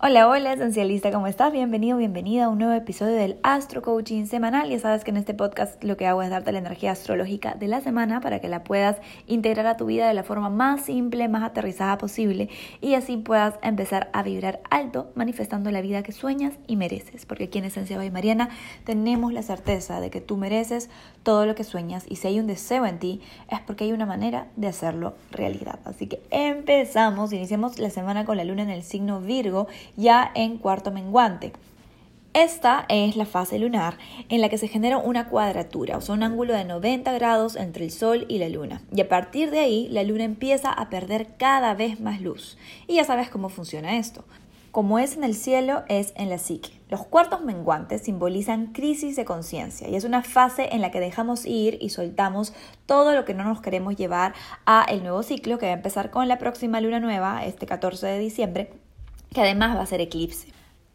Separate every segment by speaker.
Speaker 1: Hola, hola, esencialista, ¿cómo estás? Bienvenido, bienvenida a un nuevo episodio del Astro Coaching semanal. Ya sabes que en este podcast lo que hago es darte la energía astrológica de la semana para que la puedas integrar a tu vida de la forma más simple, más aterrizada posible y así puedas empezar a vibrar alto, manifestando la vida que sueñas y mereces. Porque aquí en Esencia y Mariana tenemos la certeza de que tú mereces todo lo que sueñas y si hay un deseo en ti es porque hay una manera de hacerlo realidad. Así que empezamos, iniciamos la semana con la luna en el signo Virgo ya en cuarto menguante. Esta es la fase lunar en la que se genera una cuadratura, o sea, un ángulo de 90 grados entre el Sol y la Luna. Y a partir de ahí, la Luna empieza a perder cada vez más luz. Y ya sabes cómo funciona esto. Como es en el cielo, es en la psique. Los cuartos menguantes simbolizan crisis de conciencia y es una fase en la que dejamos ir y soltamos todo lo que no nos queremos llevar a el nuevo ciclo que va a empezar con la próxima luna nueva, este 14 de diciembre, que además va a ser eclipse.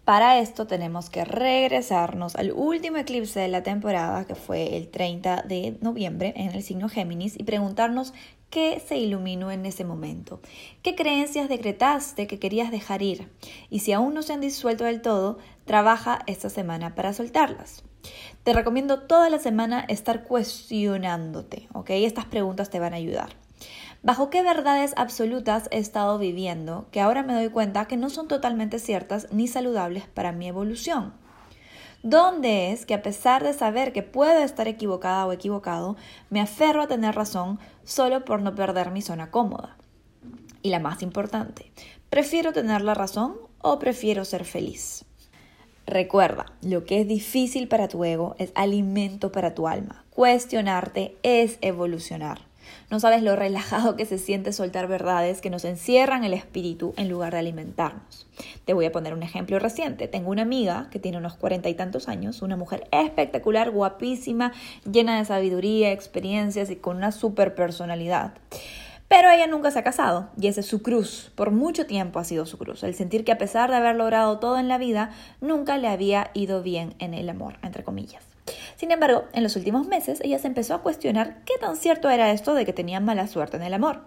Speaker 1: Para esto tenemos que regresarnos al último eclipse de la temporada, que fue el 30 de noviembre en el signo Géminis, y preguntarnos qué se iluminó en ese momento, qué creencias decretaste que querías dejar ir, y si aún no se han disuelto del todo, trabaja esta semana para soltarlas. Te recomiendo toda la semana estar cuestionándote, ¿ok? Estas preguntas te van a ayudar. ¿Bajo qué verdades absolutas he estado viviendo que ahora me doy cuenta que no son totalmente ciertas ni saludables para mi evolución? ¿Dónde es que a pesar de saber que puedo estar equivocada o equivocado, me aferro a tener razón solo por no perder mi zona cómoda? Y la más importante, ¿prefiero tener la razón o prefiero ser feliz? Recuerda, lo que es difícil para tu ego es alimento para tu alma. Cuestionarte es evolucionar. No sabes lo relajado que se siente soltar verdades que nos encierran el espíritu en lugar de alimentarnos. Te voy a poner un ejemplo reciente. Tengo una amiga que tiene unos cuarenta y tantos años, una mujer espectacular, guapísima, llena de sabiduría, experiencias y con una super personalidad. Pero ella nunca se ha casado y esa es su cruz. Por mucho tiempo ha sido su cruz. El sentir que a pesar de haber logrado todo en la vida, nunca le había ido bien en el amor, entre comillas. Sin embargo, en los últimos meses ella se empezó a cuestionar qué tan cierto era esto de que tenía mala suerte en el amor.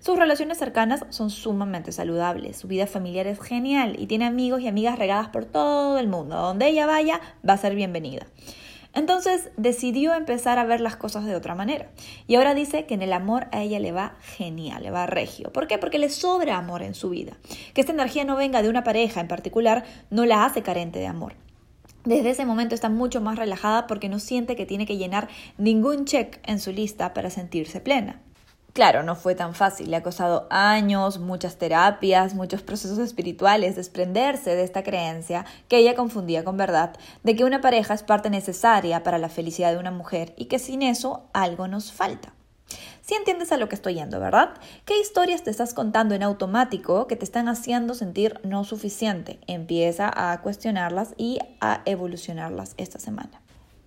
Speaker 1: Sus relaciones cercanas son sumamente saludables, su vida familiar es genial y tiene amigos y amigas regadas por todo el mundo. donde ella vaya, va a ser bienvenida. Entonces decidió empezar a ver las cosas de otra manera. Y ahora dice que en el amor a ella le va genial, le va regio. ¿Por qué? Porque le sobra amor en su vida. Que esta energía no venga de una pareja en particular no la hace carente de amor. Desde ese momento está mucho más relajada porque no siente que tiene que llenar ningún check en su lista para sentirse plena. Claro, no fue tan fácil, le ha costado años, muchas terapias, muchos procesos espirituales desprenderse de esta creencia que ella confundía con verdad, de que una pareja es parte necesaria para la felicidad de una mujer y que sin eso algo nos falta. Si entiendes a lo que estoy yendo, ¿verdad? ¿Qué historias te estás contando en automático que te están haciendo sentir no suficiente? Empieza a cuestionarlas y a evolucionarlas esta semana.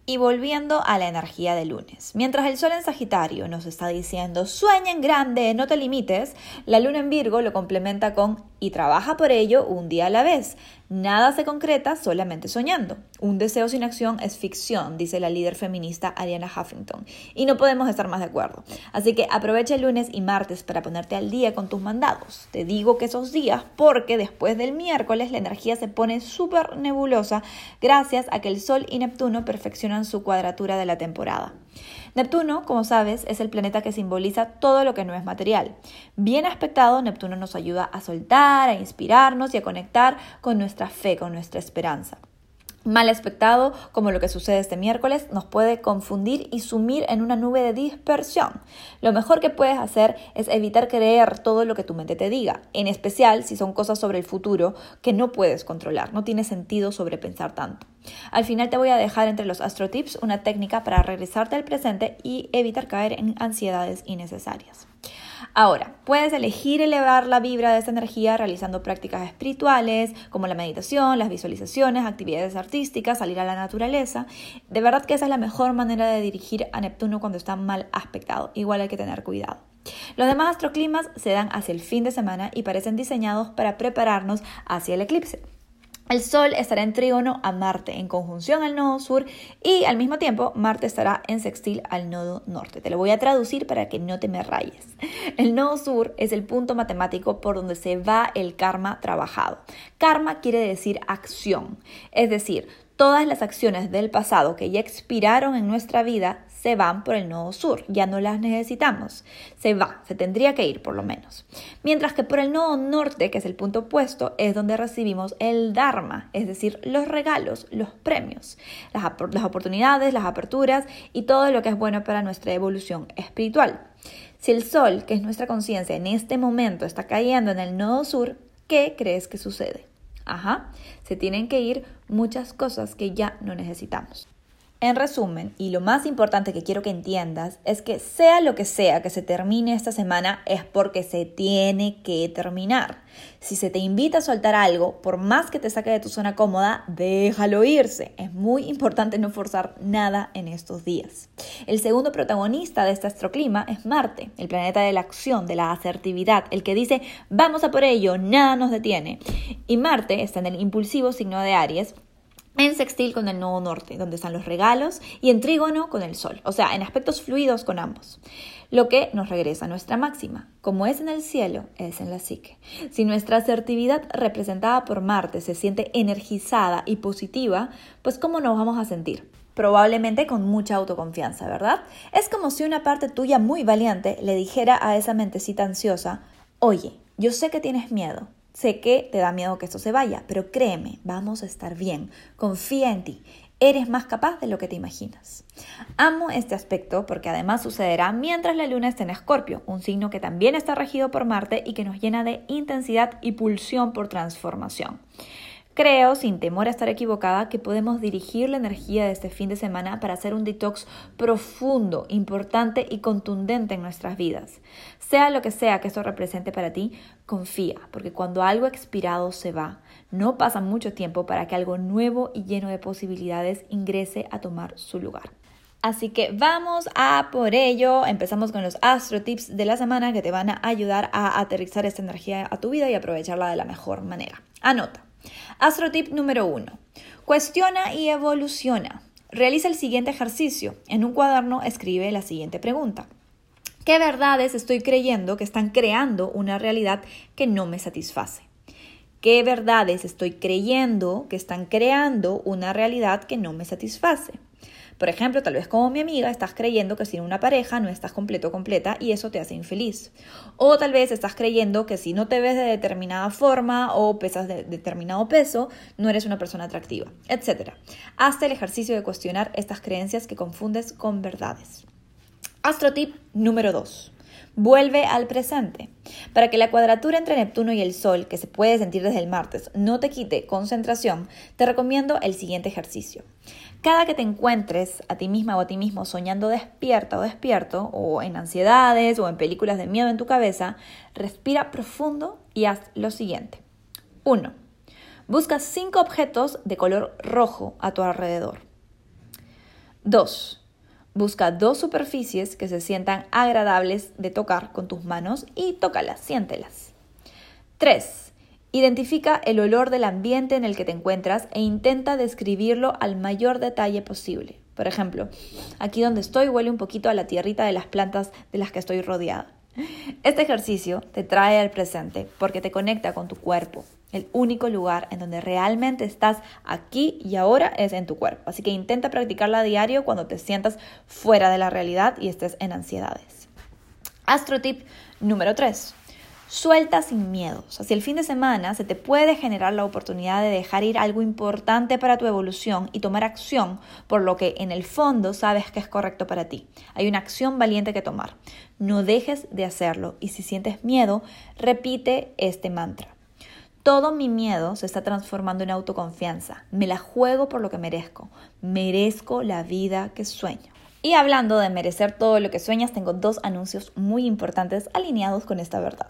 Speaker 1: Y volviendo a la energía de lunes. Mientras el sol en Sagitario nos está diciendo sueña en grande, no te limites, la luna en Virgo lo complementa con y trabaja por ello un día a la vez. Nada se concreta solamente soñando. Un deseo sin acción es ficción, dice la líder feminista Ariana Huffington. Y no podemos estar más de acuerdo. Así que aprovecha el lunes y martes para ponerte al día con tus mandados. Te digo que esos días porque después del miércoles la energía se pone súper nebulosa gracias a que el Sol y Neptuno perfeccionan su cuadratura de la temporada. Neptuno, como sabes, es el planeta que simboliza todo lo que no es material. Bien aspectado, Neptuno nos ayuda a soltar, a inspirarnos y a conectar con nuestra fe, con nuestra esperanza mal espectado, como lo que sucede este miércoles, nos puede confundir y sumir en una nube de dispersión. Lo mejor que puedes hacer es evitar creer todo lo que tu mente te diga, en especial si son cosas sobre el futuro que no puedes controlar, no tiene sentido sobrepensar tanto. Al final te voy a dejar entre los astro tips una técnica para regresarte al presente y evitar caer en ansiedades innecesarias. Ahora, puedes elegir elevar la vibra de esta energía realizando prácticas espirituales como la meditación, las visualizaciones, actividades artísticas, salir a la naturaleza. De verdad que esa es la mejor manera de dirigir a Neptuno cuando está mal aspectado. Igual hay que tener cuidado. Los demás astroclimas se dan hacia el fin de semana y parecen diseñados para prepararnos hacia el eclipse. El Sol estará en trígono a Marte, en conjunción al nodo sur, y al mismo tiempo Marte estará en sextil al nodo norte. Te lo voy a traducir para que no te me rayes. El nodo sur es el punto matemático por donde se va el karma trabajado. Karma quiere decir acción, es decir, todas las acciones del pasado que ya expiraron en nuestra vida se van por el nodo sur, ya no las necesitamos. Se va, se tendría que ir por lo menos. Mientras que por el nodo norte, que es el punto opuesto, es donde recibimos el Dharma, es decir, los regalos, los premios, las, las oportunidades, las aperturas y todo lo que es bueno para nuestra evolución espiritual. Si el sol, que es nuestra conciencia, en este momento está cayendo en el nodo sur, ¿qué crees que sucede? Ajá, se tienen que ir muchas cosas que ya no necesitamos. En resumen, y lo más importante que quiero que entiendas, es que sea lo que sea que se termine esta semana es porque se tiene que terminar. Si se te invita a soltar algo, por más que te saque de tu zona cómoda, déjalo irse. Es muy importante no forzar nada en estos días. El segundo protagonista de este astroclima es Marte, el planeta de la acción, de la asertividad, el que dice vamos a por ello, nada nos detiene. Y Marte está en el impulsivo signo de Aries, en sextil con el nodo norte, donde están los regalos, y en trígono con el sol, o sea, en aspectos fluidos con ambos. Lo que nos regresa a nuestra máxima. Como es en el cielo, es en la psique. Si nuestra asertividad representada por Marte se siente energizada y positiva, pues ¿cómo nos vamos a sentir? Probablemente con mucha autoconfianza, ¿verdad? Es como si una parte tuya muy valiente le dijera a esa mentecita ansiosa, oye, yo sé que tienes miedo, Sé que te da miedo que esto se vaya, pero créeme, vamos a estar bien. Confía en ti. Eres más capaz de lo que te imaginas. Amo este aspecto porque además sucederá mientras la luna esté en Escorpio, un signo que también está regido por Marte y que nos llena de intensidad y pulsión por transformación. Creo, sin temor a estar equivocada, que podemos dirigir la energía de este fin de semana para hacer un detox profundo, importante y contundente en nuestras vidas. Sea lo que sea que esto represente para ti, confía, porque cuando algo expirado se va, no pasa mucho tiempo para que algo nuevo y lleno de posibilidades ingrese a tomar su lugar. Así que vamos a por ello. Empezamos con los astro tips de la semana que te van a ayudar a aterrizar esta energía a tu vida y aprovecharla de la mejor manera. Anota. Astrotip número 1. Cuestiona y evoluciona. Realiza el siguiente ejercicio. En un cuaderno escribe la siguiente pregunta. ¿Qué verdades estoy creyendo que están creando una realidad que no me satisface? ¿Qué verdades estoy creyendo que están creando una realidad que no me satisface? Por ejemplo, tal vez como mi amiga estás creyendo que sin una pareja no estás completo o completa y eso te hace infeliz. O tal vez estás creyendo que si no te ves de determinada forma o pesas de determinado peso, no eres una persona atractiva, etc. Hazte el ejercicio de cuestionar estas creencias que confundes con verdades. Astrotip número 2. Vuelve al presente. Para que la cuadratura entre Neptuno y el Sol, que se puede sentir desde el martes, no te quite concentración, te recomiendo el siguiente ejercicio. Cada que te encuentres a ti misma o a ti mismo soñando despierta o despierto, o en ansiedades o en películas de miedo en tu cabeza, respira profundo y haz lo siguiente. 1. Busca cinco objetos de color rojo a tu alrededor. 2. Busca dos superficies que se sientan agradables de tocar con tus manos y tócalas, siéntelas. 3. Identifica el olor del ambiente en el que te encuentras e intenta describirlo al mayor detalle posible. Por ejemplo, aquí donde estoy huele un poquito a la tierrita de las plantas de las que estoy rodeada. Este ejercicio te trae al presente porque te conecta con tu cuerpo. El único lugar en donde realmente estás aquí y ahora es en tu cuerpo. Así que intenta practicarla a diario cuando te sientas fuera de la realidad y estés en ansiedades. Astro tip número 3. Suelta sin miedos. Hacia el fin de semana se te puede generar la oportunidad de dejar ir algo importante para tu evolución y tomar acción por lo que en el fondo sabes que es correcto para ti. Hay una acción valiente que tomar. No dejes de hacerlo y si sientes miedo, repite este mantra. Todo mi miedo se está transformando en autoconfianza. Me la juego por lo que merezco. Merezco la vida que sueño. Y hablando de merecer todo lo que sueñas, tengo dos anuncios muy importantes alineados con esta verdad.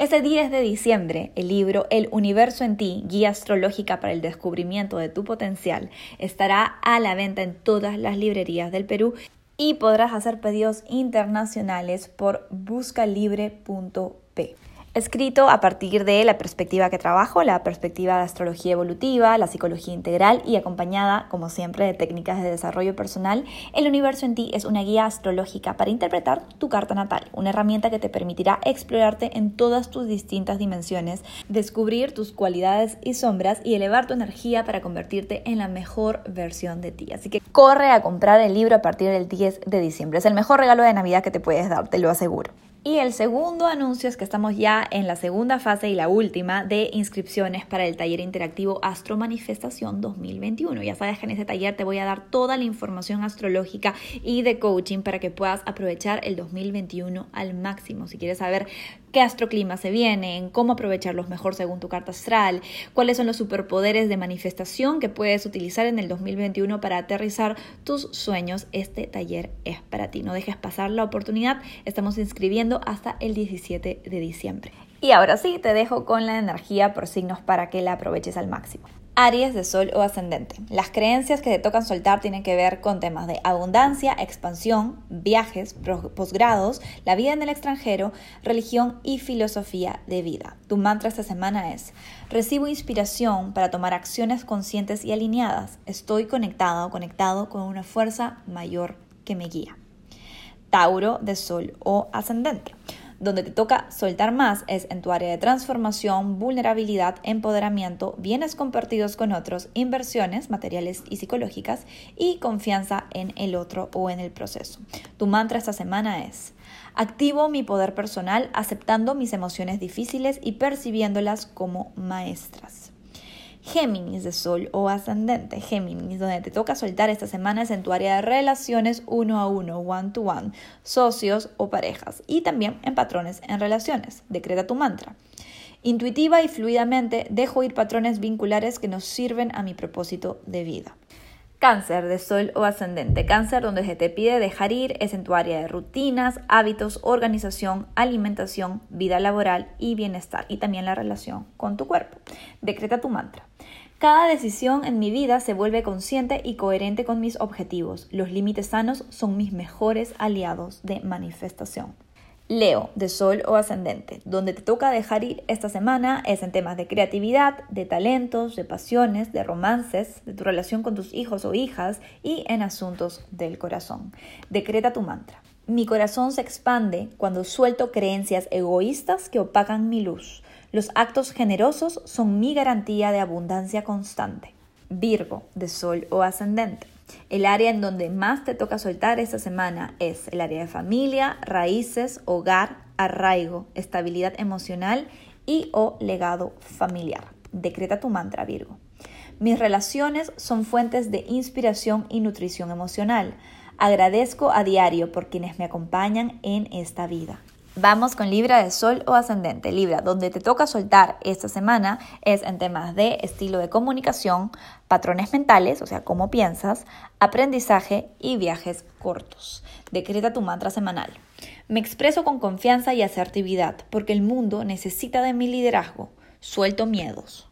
Speaker 1: Este 10 de diciembre, el libro El universo en ti, guía astrológica para el descubrimiento de tu potencial, estará a la venta en todas las librerías del Perú y podrás hacer pedidos internacionales por buscalibre.p. escrito a partir de la perspectiva que trabajo, la perspectiva de astrología evolutiva, la psicología integral y acompañada, como siempre, de técnicas de desarrollo personal. El universo en ti es una guía astrológica para interpretar tu carta natal, una herramienta que te permitirá explorarte en todas tus distintas dimensiones, descubrir tus cualidades y sombras y elevar tu energía para convertirte en la mejor versión de ti. Así que corre a comprar el libro a partir del 10 de diciembre. Es el mejor regalo de Navidad que te puedes dar, te lo aseguro. Y el segundo anuncio es que estamos ya en la segunda fase y la última de inscripciones para el taller interactivo Astro Manifestación 2021. Ya sabes que en ese taller te voy a dar toda la información astrológica y de coaching para que puedas aprovechar el 2021 al máximo. Si quieres saber qué astroclima se vienen, cómo aprovecharlos mejor según tu carta astral, cuáles son los superpoderes de manifestación que puedes utilizar en el 2021 para aterrizar tus sueños, este taller es para ti. No dejes pasar la oportunidad. Estamos inscribiendo hasta el 17 de diciembre. Y ahora sí, te dejo con la energía por signos para que la aproveches al máximo. Aries de Sol o ascendente. Las creencias que te tocan soltar tienen que ver con temas de abundancia, expansión, viajes, posgrados, la vida en el extranjero, religión y filosofía de vida. Tu mantra esta semana es, recibo inspiración para tomar acciones conscientes y alineadas. Estoy conectado o conectado con una fuerza mayor que me guía. Tauro de Sol o ascendente. Donde te toca soltar más es en tu área de transformación, vulnerabilidad, empoderamiento, bienes compartidos con otros, inversiones materiales y psicológicas y confianza en el otro o en el proceso. Tu mantra esta semana es, activo mi poder personal aceptando mis emociones difíciles y percibiéndolas como maestras. Géminis de Sol o ascendente. Géminis, donde te toca soltar esta semana en tu área de relaciones uno a uno, one to one, socios o parejas y también en patrones en relaciones. Decreta tu mantra. Intuitiva y fluidamente dejo ir patrones vinculares que nos sirven a mi propósito de vida. Cáncer de sol o ascendente. Cáncer donde se te pide dejar ir es en tu área de rutinas, hábitos, organización, alimentación, vida laboral y bienestar y también la relación con tu cuerpo. Decreta tu mantra. Cada decisión en mi vida se vuelve consciente y coherente con mis objetivos. Los límites sanos son mis mejores aliados de manifestación. Leo, de Sol o Ascendente. Donde te toca dejar ir esta semana es en temas de creatividad, de talentos, de pasiones, de romances, de tu relación con tus hijos o hijas y en asuntos del corazón. Decreta tu mantra. Mi corazón se expande cuando suelto creencias egoístas que opacan mi luz. Los actos generosos son mi garantía de abundancia constante. Virgo, de Sol o Ascendente. El área en donde más te toca soltar esta semana es el área de familia, raíces, hogar, arraigo, estabilidad emocional y o legado familiar. Decreta tu mantra, Virgo. Mis relaciones son fuentes de inspiración y nutrición emocional. Agradezco a diario por quienes me acompañan en esta vida. Vamos con Libra de Sol o Ascendente. Libra, donde te toca soltar esta semana es en temas de estilo de comunicación, patrones mentales, o sea, cómo piensas, aprendizaje y viajes cortos. Decreta tu mantra semanal. Me expreso con confianza y asertividad porque el mundo necesita de mi liderazgo. Suelto miedos.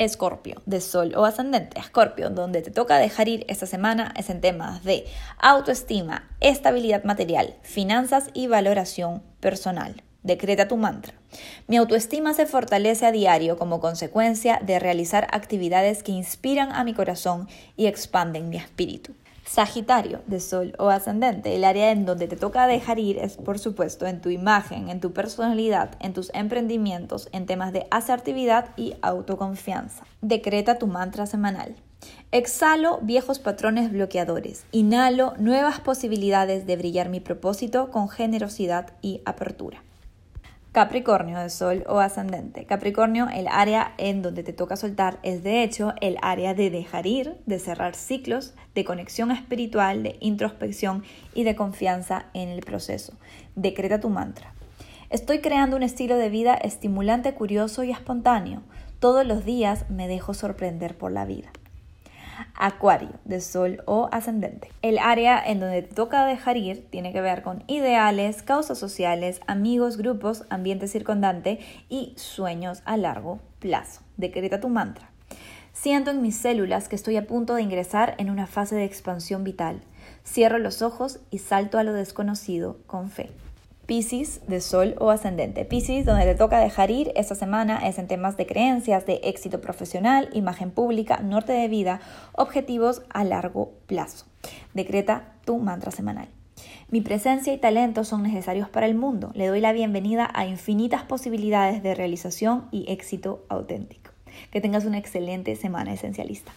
Speaker 1: Escorpio, de Sol o Ascendente. Escorpio, donde te toca dejar ir esta semana es en temas de autoestima, estabilidad material, finanzas y valoración personal. Decreta tu mantra. Mi autoestima se fortalece a diario como consecuencia de realizar actividades que inspiran a mi corazón y expanden mi espíritu. Sagitario, de Sol o Ascendente, el área en donde te toca dejar ir es, por supuesto, en tu imagen, en tu personalidad, en tus emprendimientos, en temas de asertividad y autoconfianza. Decreta tu mantra semanal. Exhalo viejos patrones bloqueadores. Inhalo nuevas posibilidades de brillar mi propósito con generosidad y apertura. Capricornio de Sol o ascendente. Capricornio, el área en donde te toca soltar es de hecho el área de dejar ir, de cerrar ciclos, de conexión espiritual, de introspección y de confianza en el proceso. Decreta tu mantra. Estoy creando un estilo de vida estimulante, curioso y espontáneo. Todos los días me dejo sorprender por la vida. Acuario, de Sol o ascendente. El área en donde te toca dejar ir tiene que ver con ideales, causas sociales, amigos, grupos, ambiente circundante y sueños a largo plazo. Decreta tu mantra. Siento en mis células que estoy a punto de ingresar en una fase de expansión vital. Cierro los ojos y salto a lo desconocido con fe. Piscis de Sol o Ascendente. Piscis, donde te toca dejar ir esta semana es en temas de creencias, de éxito profesional, imagen pública, norte de vida, objetivos a largo plazo. Decreta tu mantra semanal. Mi presencia y talento son necesarios para el mundo. Le doy la bienvenida a infinitas posibilidades de realización y éxito auténtico. Que tengas una excelente semana esencialista.